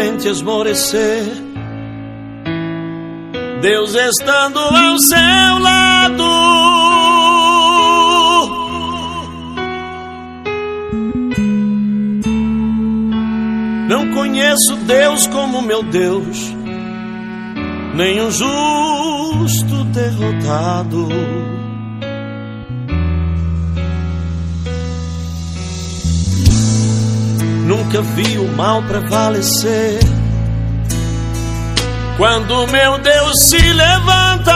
Crente esmorecer. Deus estando ao seu lado. Não conheço Deus como meu Deus, nem um justo derrotado. Nunca vi o mal prevalecer. Quando meu Deus se levanta,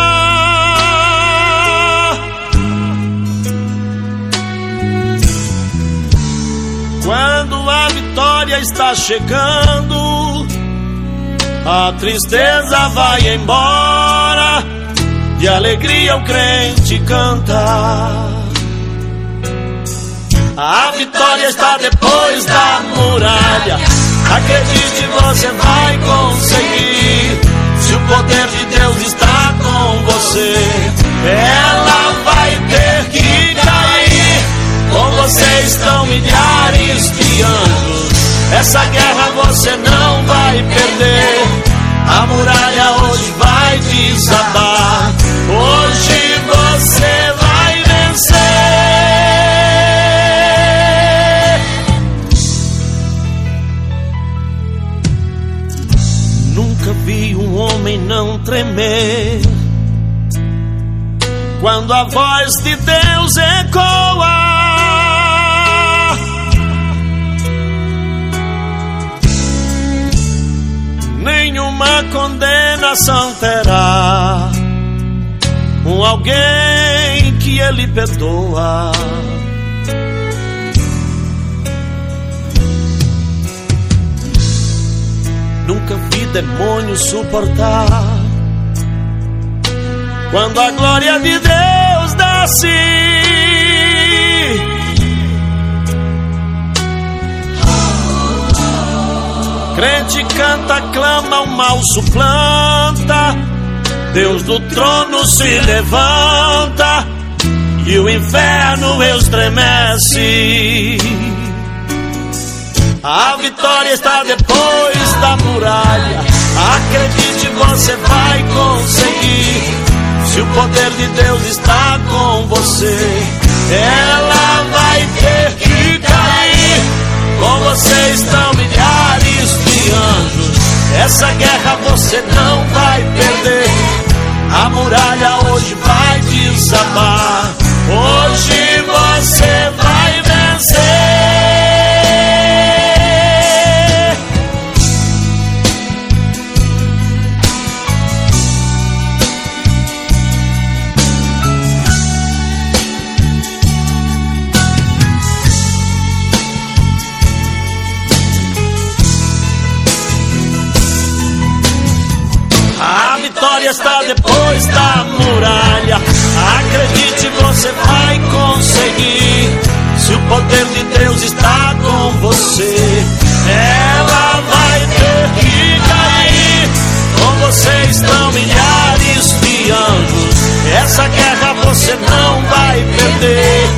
quando a vitória está chegando, a tristeza vai embora, de alegria o crente canta. A vitória está depois da muralha. Acredite, você vai conseguir. Se o poder de Deus está com você, ela vai ter que cair. Com você estão milhares de anos. Essa guerra você não vai perder. A muralha hoje vai desabar. Hoje você tremer. Quando a voz de Deus ecoa, nenhuma condenação terá um alguém que ele perdoa. Nunca vi demônio suportar. Quando a glória de Deus desce, crente canta, clama, o mal suplanta. Deus do trono se levanta e o inferno estremece. A vitória está depois da muralha. Acredite, você vai conseguir. Se o poder de Deus está com você, ela vai ter que cair. Com você estão milhares de anjos. Essa guerra você não vai perder. A muralha hoje vai desabar. Hoje você vai vencer. Depois da muralha. Acredite, você vai conseguir. Se o poder de Deus está com você, ela vai ter que cair. Com você estão milhares de anjos. Essa guerra você não vai perder.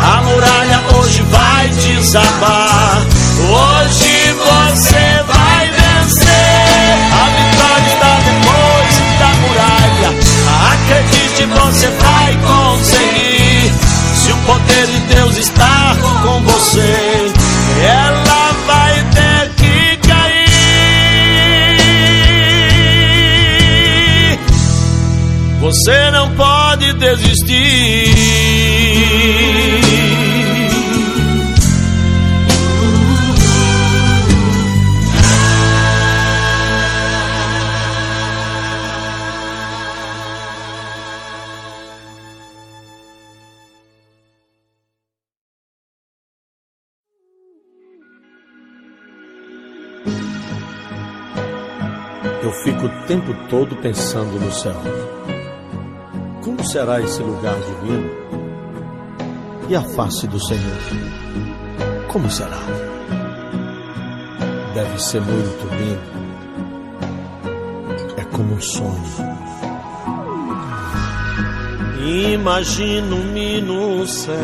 A muralha hoje vai desabar. Hoje céu. Como será esse lugar divino? E a face do Senhor? Como será? Deve ser muito lindo. É como um sonho. Imagino-me no céu,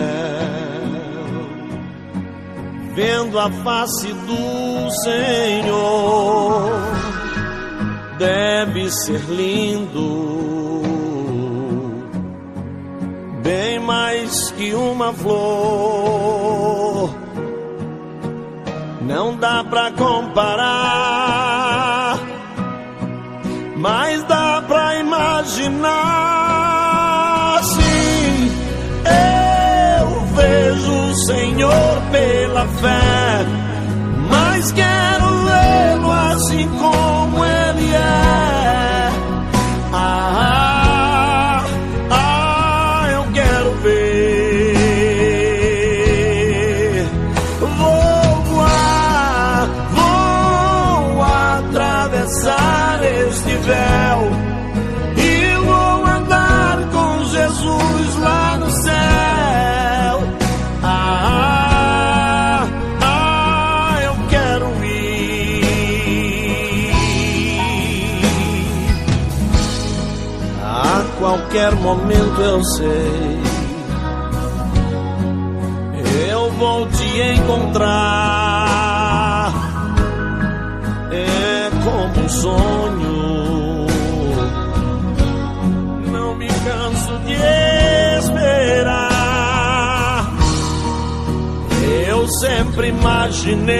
vendo a face do Senhor deve ser lindo, bem mais que uma flor. Não dá pra comparar, mas dá pra imaginar. Sim, eu vejo o Senhor pela fé, mas quero qualquer momento eu sei. Eu vou te encontrar. É como um sonho. Não me canso de esperar. Eu sempre imaginei.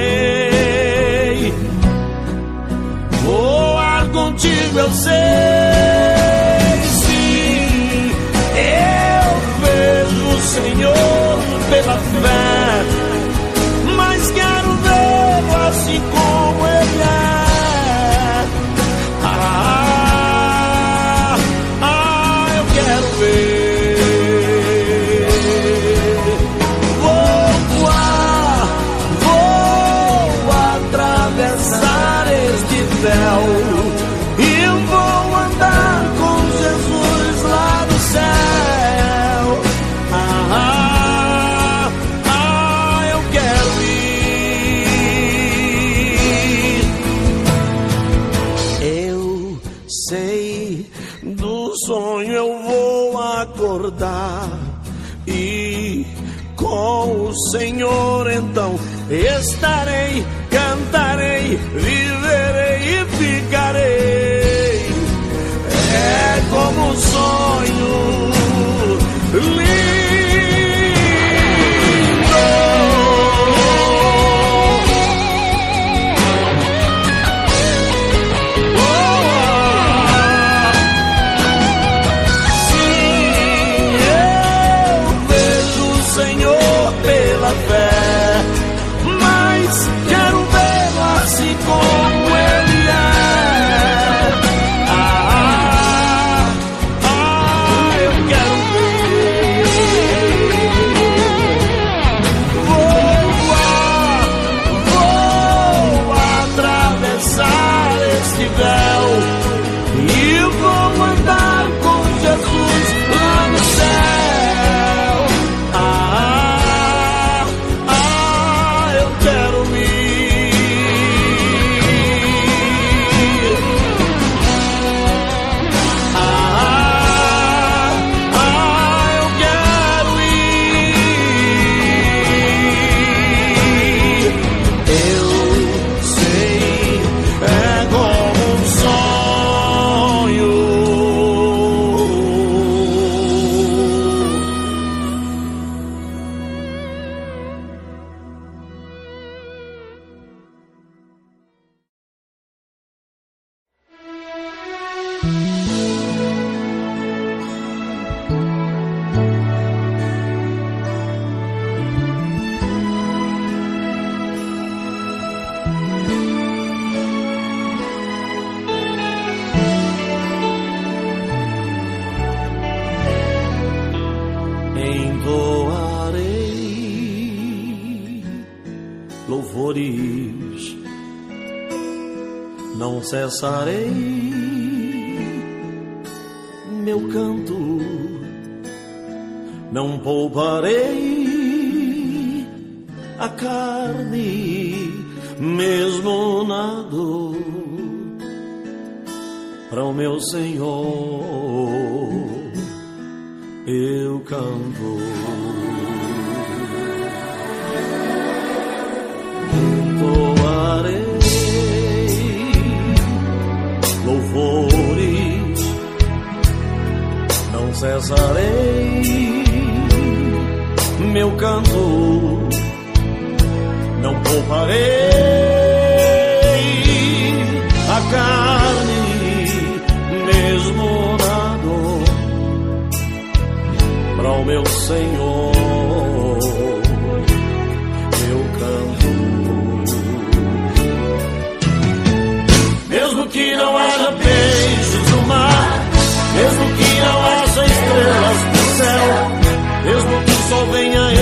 Voar contigo eu sei. amores. Não cessarei meu canto, não pouparei a carne, mesmo na dor, para o meu Senhor eu canto. cessarei meu canto, não pouparei a carne, mesmo na dor, para o meu Senhor. venha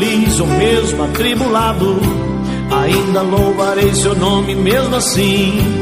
feliz ou mesmo atribulado, ainda louvarei seu nome mesmo assim.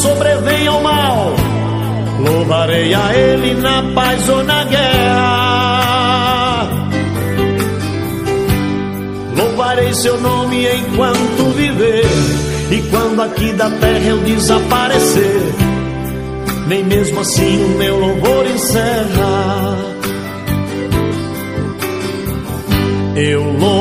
Terra sobrevenha o mal, louvarei a Ele na paz ou na guerra. Louvarei seu nome enquanto viver, e quando aqui da terra eu desaparecer nem mesmo assim o meu louvor encerra. Eu louvarei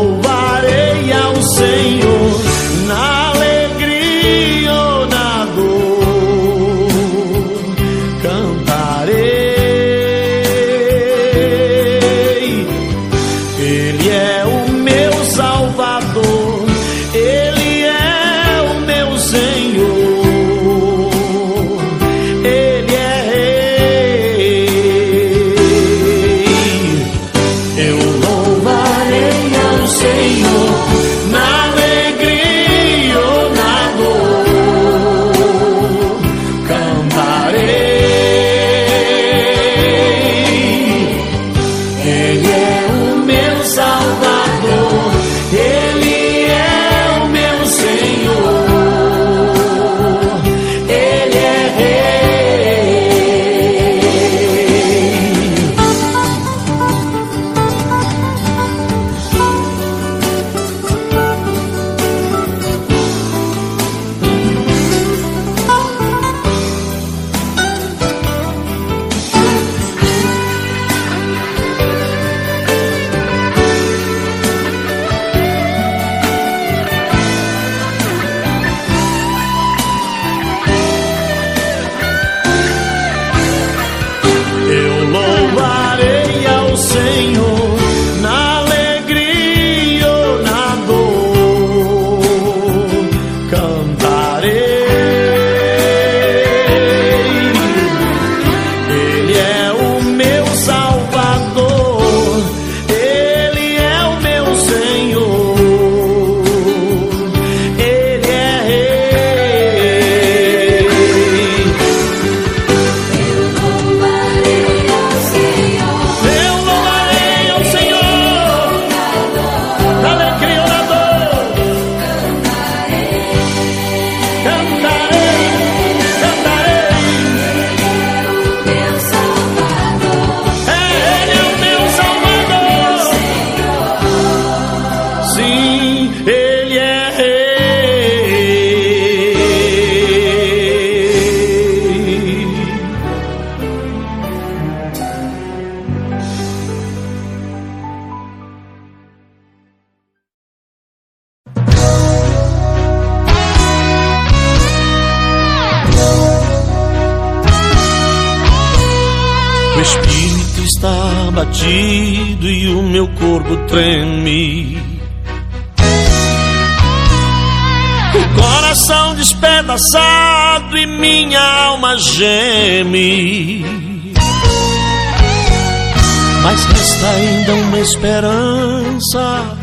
Mas resta ainda uma esperança,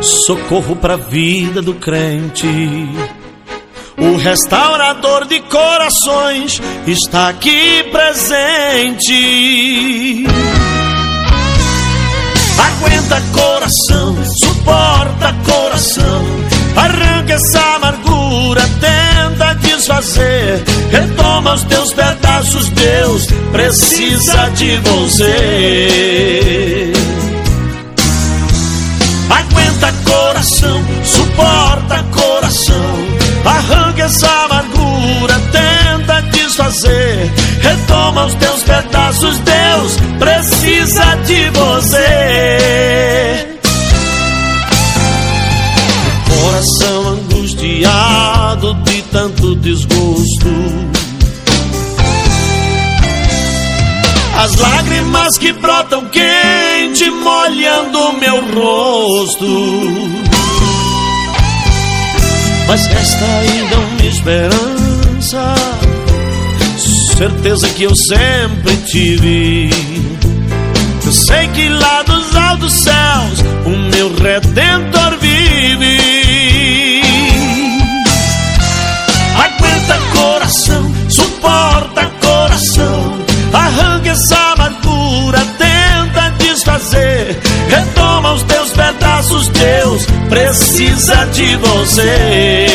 socorro para a vida do crente. O restaurador de corações está aqui presente. Aguenta coração, suporta coração, arranca essa amargura, tenta desfazer, retoma os teus pedaços, Deus precisa de você. Aguenta coração, suporta coração, arranca essa amargura, tenta desfazer, retoma os teus pedaços, Deus precisa de você. Coração angustiado de tanto desgosto. As lágrimas que brotam quente, molhando meu rosto. Mas resta ainda uma esperança, certeza que eu sempre tive. Eu sei que lá dos altos céus o meu redentor precisa de você.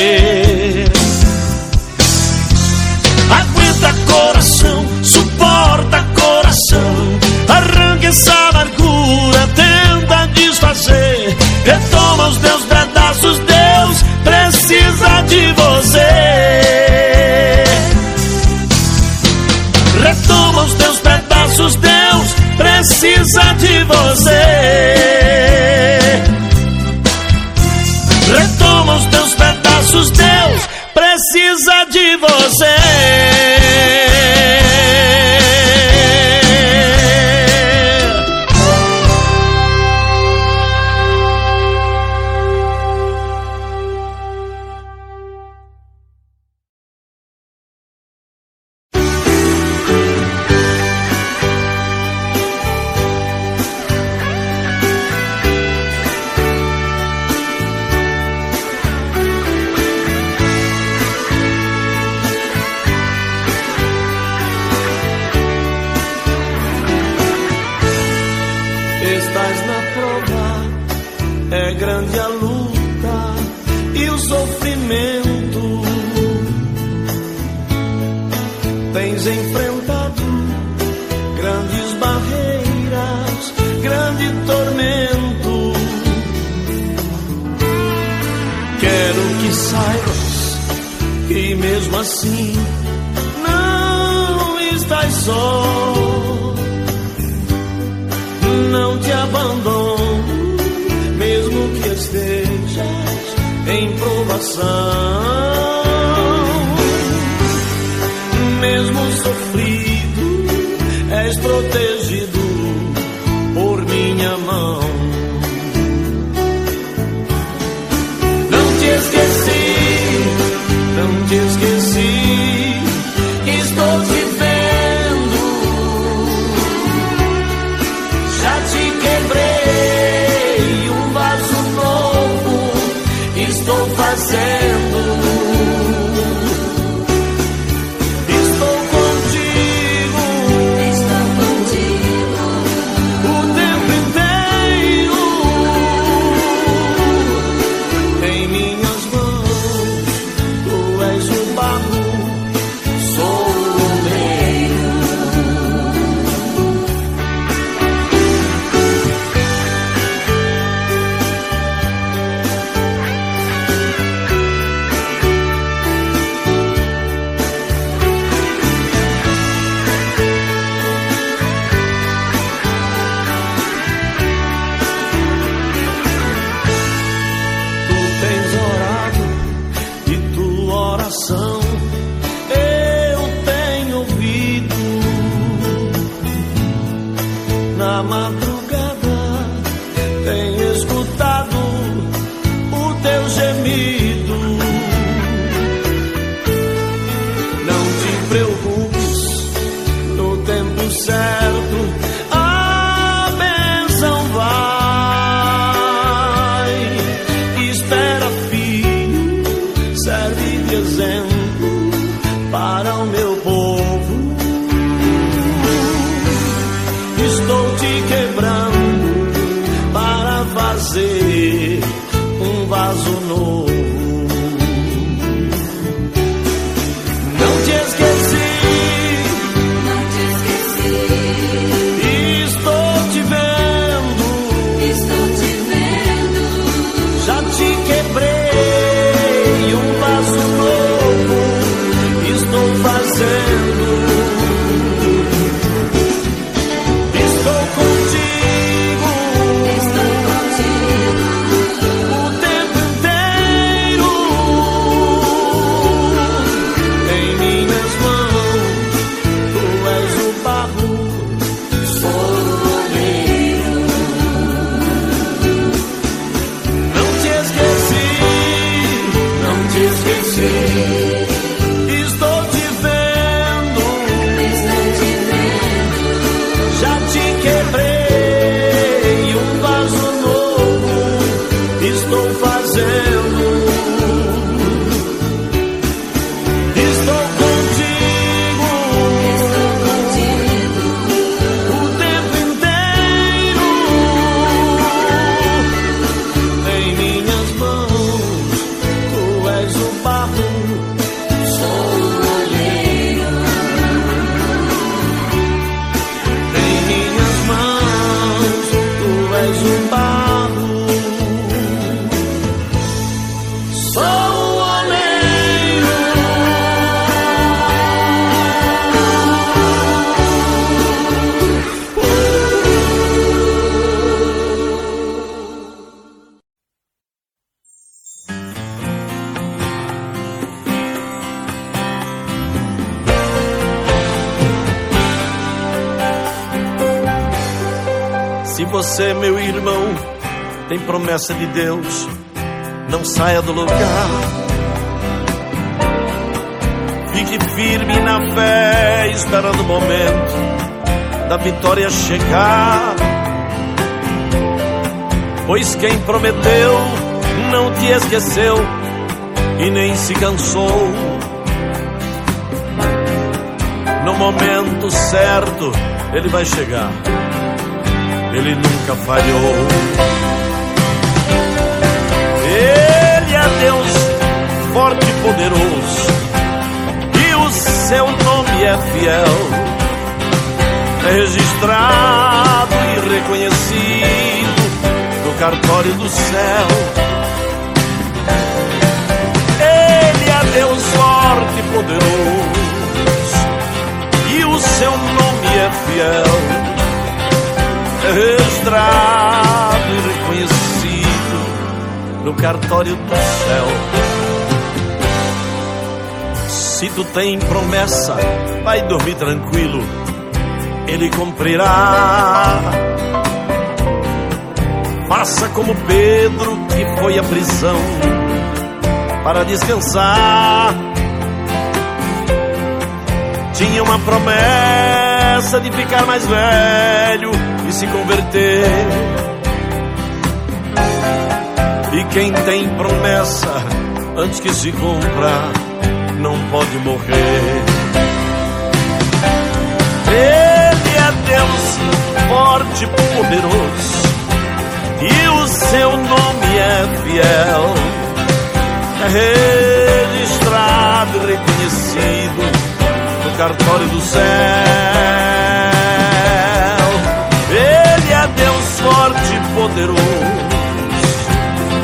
estás na prova, é grande a luta e o sofrimento. Tens enfrentado grandes barreiras, grande tormento. Quero que saibas que mesmo assim não estás só não te abandono, mesmo que estejas em provação. Mesmo sofrido, és protegido. Você, meu irmão, tem promessa de Deus, não saia do lugar. Fique firme na fé, esperando o momento da vitória chegar. Pois quem prometeu não te esqueceu e nem se cansou. No momento certo, ele vai chegar. Ele nunca falhou. Ele é Deus forte e poderoso, e o seu nome é fiel, registrado e reconhecido no cartório do céu. Ele é Deus forte e poderoso, e o seu nome é fiel, registrado reconhecido no cartório do céu. Se tu tem promessa, vai dormir tranquilo, ele cumprirá. Faça como Pedro que foi à prisão para descansar. Tinha uma promessa de ficar mais velho e se converter. E quem tem promessa antes que se cumpra não pode morrer. Ele é Deus forte e poderoso, e o seu nome é fiel, é registrado e reconhecido no cartório do céu. Deus forte e poderoso,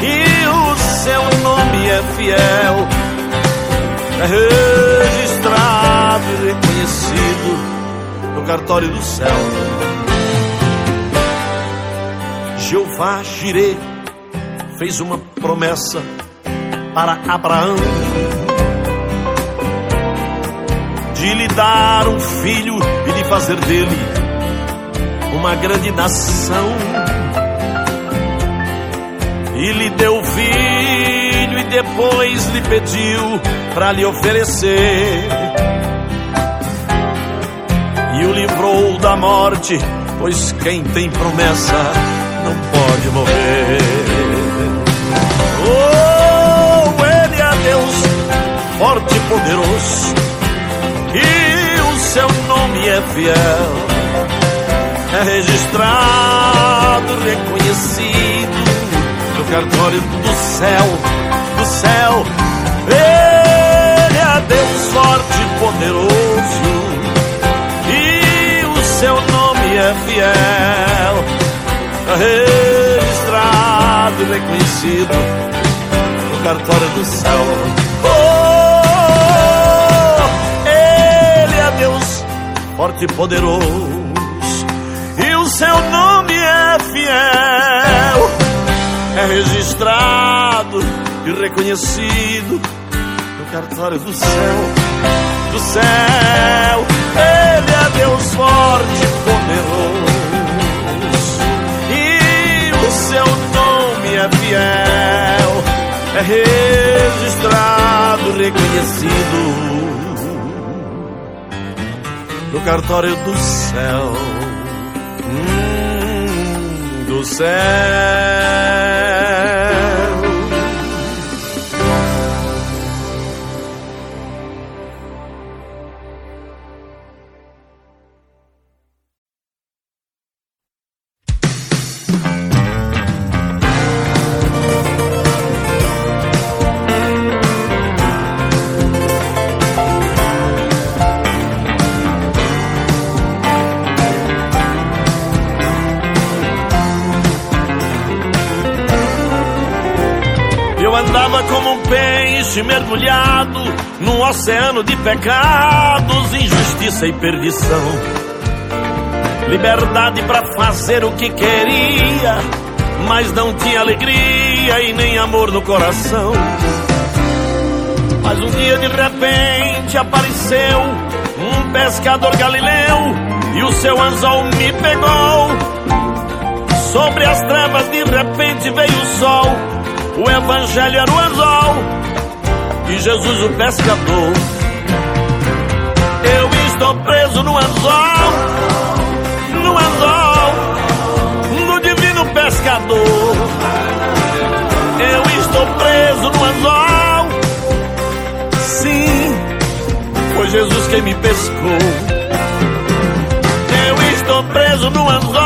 e o seu nome é fiel, é registrado e reconhecido no cartório do céu. Jeová Jireh fez uma promessa para Abraão de lhe dar um filho e de fazer dele uma grande nação. E lhe deu filho e depois lhe pediu para lhe oferecer. E o livrou da morte, pois quem tem promessa não pode morrer. Oh, ele é Deus forte e poderoso, e o seu nome é fiel, é registrado, reconhecido no cartório do céu, do céu. Ele é Deus forte e poderoso, e o seu nome é fiel, é registrado reconhecido no cartório do céu. Oh, ele é Deus forte e poderoso, seu nome é fiel é registrado e reconhecido no cartório do céu, do céu. Ele é Deus forte e poderoso, e o seu nome é fiel, é registrado reconhecido no cartório do céu. Hum, do céu. Peixe mergulhado num oceano de pecados, injustiça e perdição. Liberdade para fazer o que queria, mas não tinha alegria e nem amor no coração. Mas um dia de repente apareceu um pescador galileu e o seu anzol me pegou. Sobre as trevas de repente veio o sol. O evangelho era o anzol. Jesus o pescador. Eu estou preso no anzol. No anzol. No divino pescador. Eu estou preso no anzol. Sim, foi Jesus quem me pescou. Eu estou preso no anzol,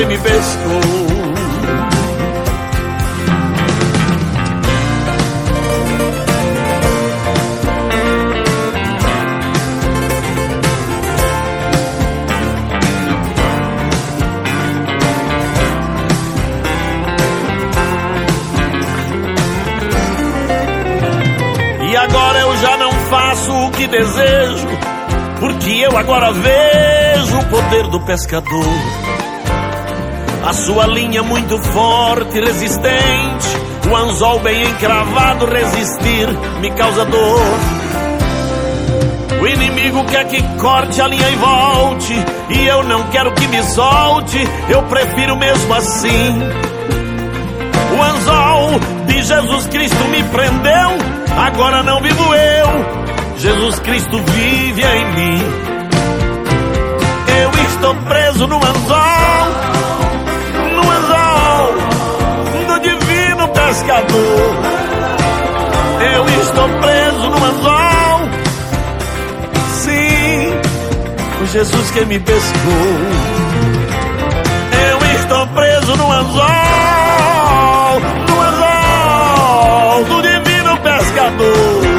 foi Jesus quem me pescou. faço o que desejo, porque eu agora vejo o poder do pescador. A sua linha muito forte e resistente, o anzol bem encravado resistir me causa dor. O inimigo quer que corte a linha e volte, e eu não quero que me solte, eu prefiro mesmo assim. O anzol de Jesus Cristo me prendeu, agora não vivo eu, Jesus Cristo vive em mim. Eu estou preso no anzol, pescador. Eu estou preso no anzol, sim, foi Jesus que me pescou. Eu estou preso no anzol, no anzol do divino pescador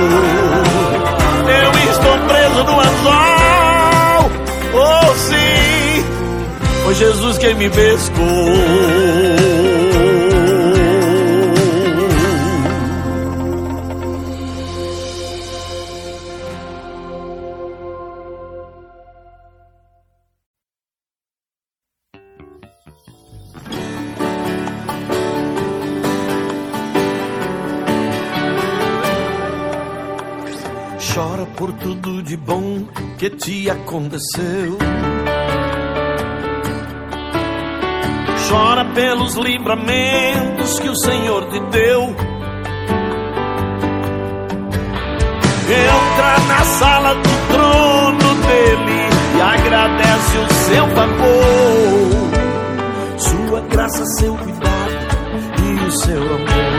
preso no anzol. Oh, sim, foi Jesus quem me pescou. Que te aconteceu. Chora pelos livramentos que o Senhor te deu. Entra na sala do trono dele e agradece o seu favor, sua graça, seu cuidado e o seu amor.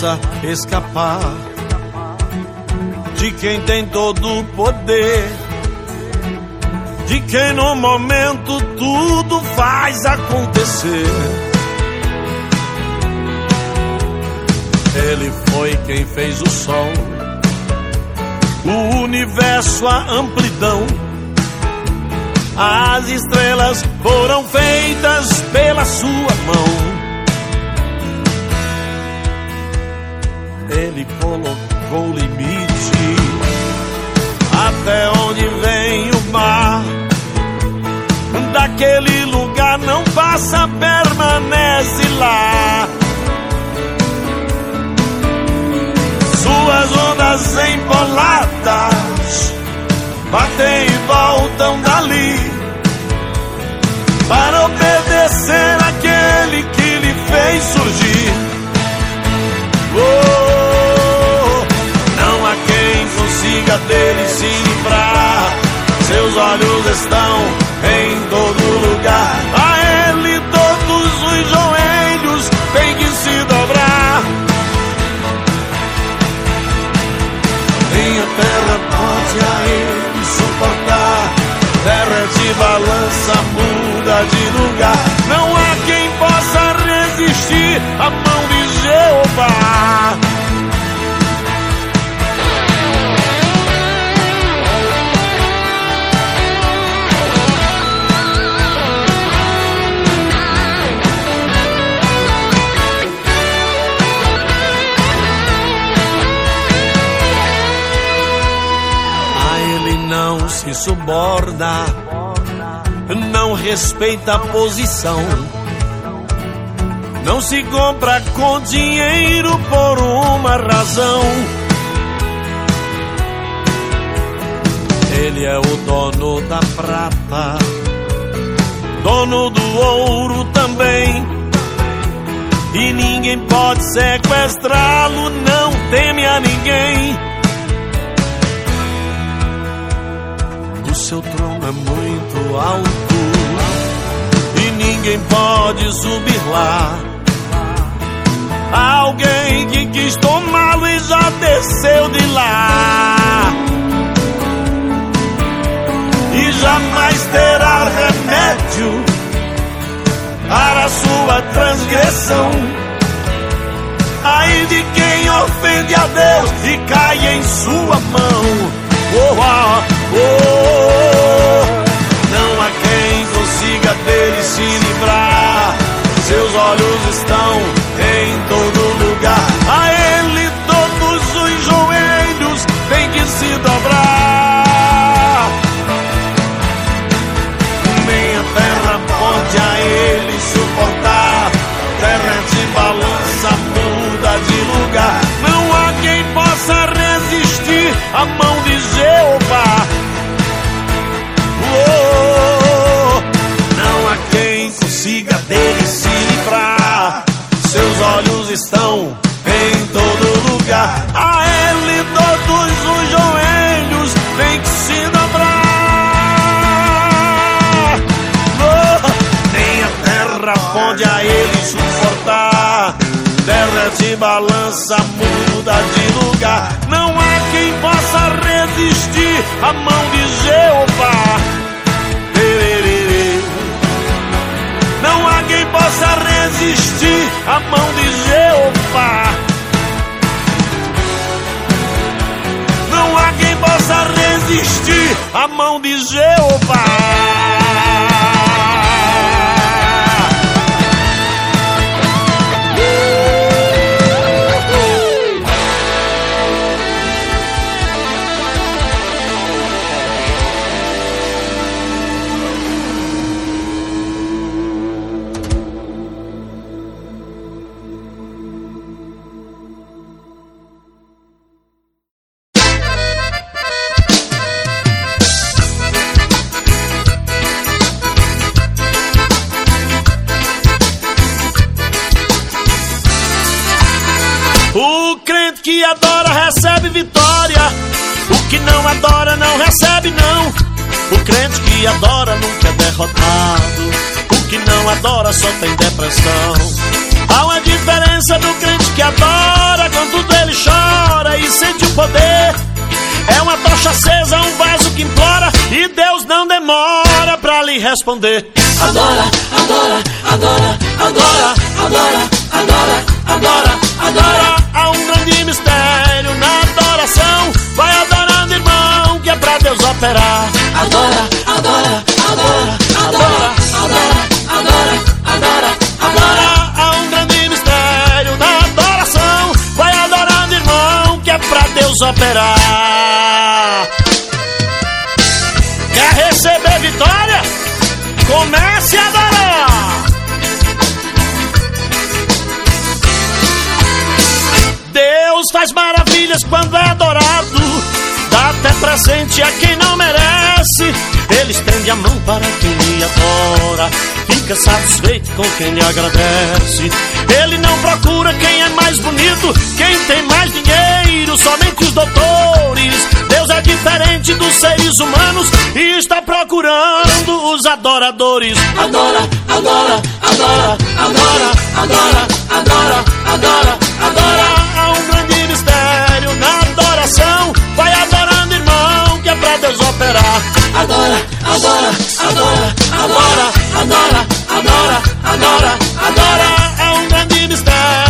Possa escapar de quem tem todo o poder, de quem no momento tudo faz acontecer. Ele foi quem fez o sol, o universo, a amplidão. As estrelas foram feitas pela sua mão. Colocou limite até onde vem o mar. Daquele lugar não passa, permanece lá. Suas ondas empoladas batem e voltam dali para obedecer aquele que lhe fez surgir. Dele se livrar. Seus olhos estão em todo lugar. A ele todos os joelhos têm que se dobrar. Nem a terra pode a ele suportar. Terra de balança muda de lugar. Não há quem se suborna, não respeita a posição. Não se compra com dinheiro por uma razão. Ele é o dono da prata, dono do ouro também. E ninguém pode sequestrá-lo, não teme a ninguém. Seu trono é muito alto e ninguém pode subir lá. Alguém que quis tomá-lo e já desceu de lá. E jamais terá remédio para sua transgressão. Ai de quem ofende a Deus e cai em sua mão. Oh, oh, oh, não há quem consiga dele se livrar. Seus olhos estão em todo lugar. A ele todos os joelhos têm que se dobrar. Nem a terra pode a ele suportar. Terra de balança muda de lugar. Não há quem possa resistir a mão de estão em todo lugar. A ele todos os joelhos têm que se dobrar. Oh, nem a terra pode a ele suportar. Terra de balança muda de lugar. Não há quem possa resistir à mão de Jeová. À mão de Jeová. Que não adora não recebe, não. O crente que adora nunca é derrotado. O que não adora só tem depressão. Há uma diferença do crente que adora, quando ele chora e sente o poder. É uma tocha acesa, um vaso que implora e Deus não demora pra lhe responder. Adora, adora, adora, adora, adora, adora, adora, adora. Há um grande Adora, adora, adora, adora, adora, adora, adora, adora. Há um grande mistério na adoração. Vai adorando, irmão, que é pra Deus operar. Quer receber vitória? Comece a adorar. Deus faz maravilhas quando é adorado. Dá até presente a quem quem lhe adora. Fica satisfeito com quem lhe agradece. Ele não procura quem é mais bonito, quem tem mais dinheiro, somente os doutores. Deus é diferente dos seres humanos e está procurando os adoradores. Adora, adora, adora, adora, adora, adora, adora, adora. Há um grande mistério na adoração. Vai adorando, irmão, que é pra Deus operar adora, adora, adora, adora, adora, adora, adora, adora, adora, é um grande mistério.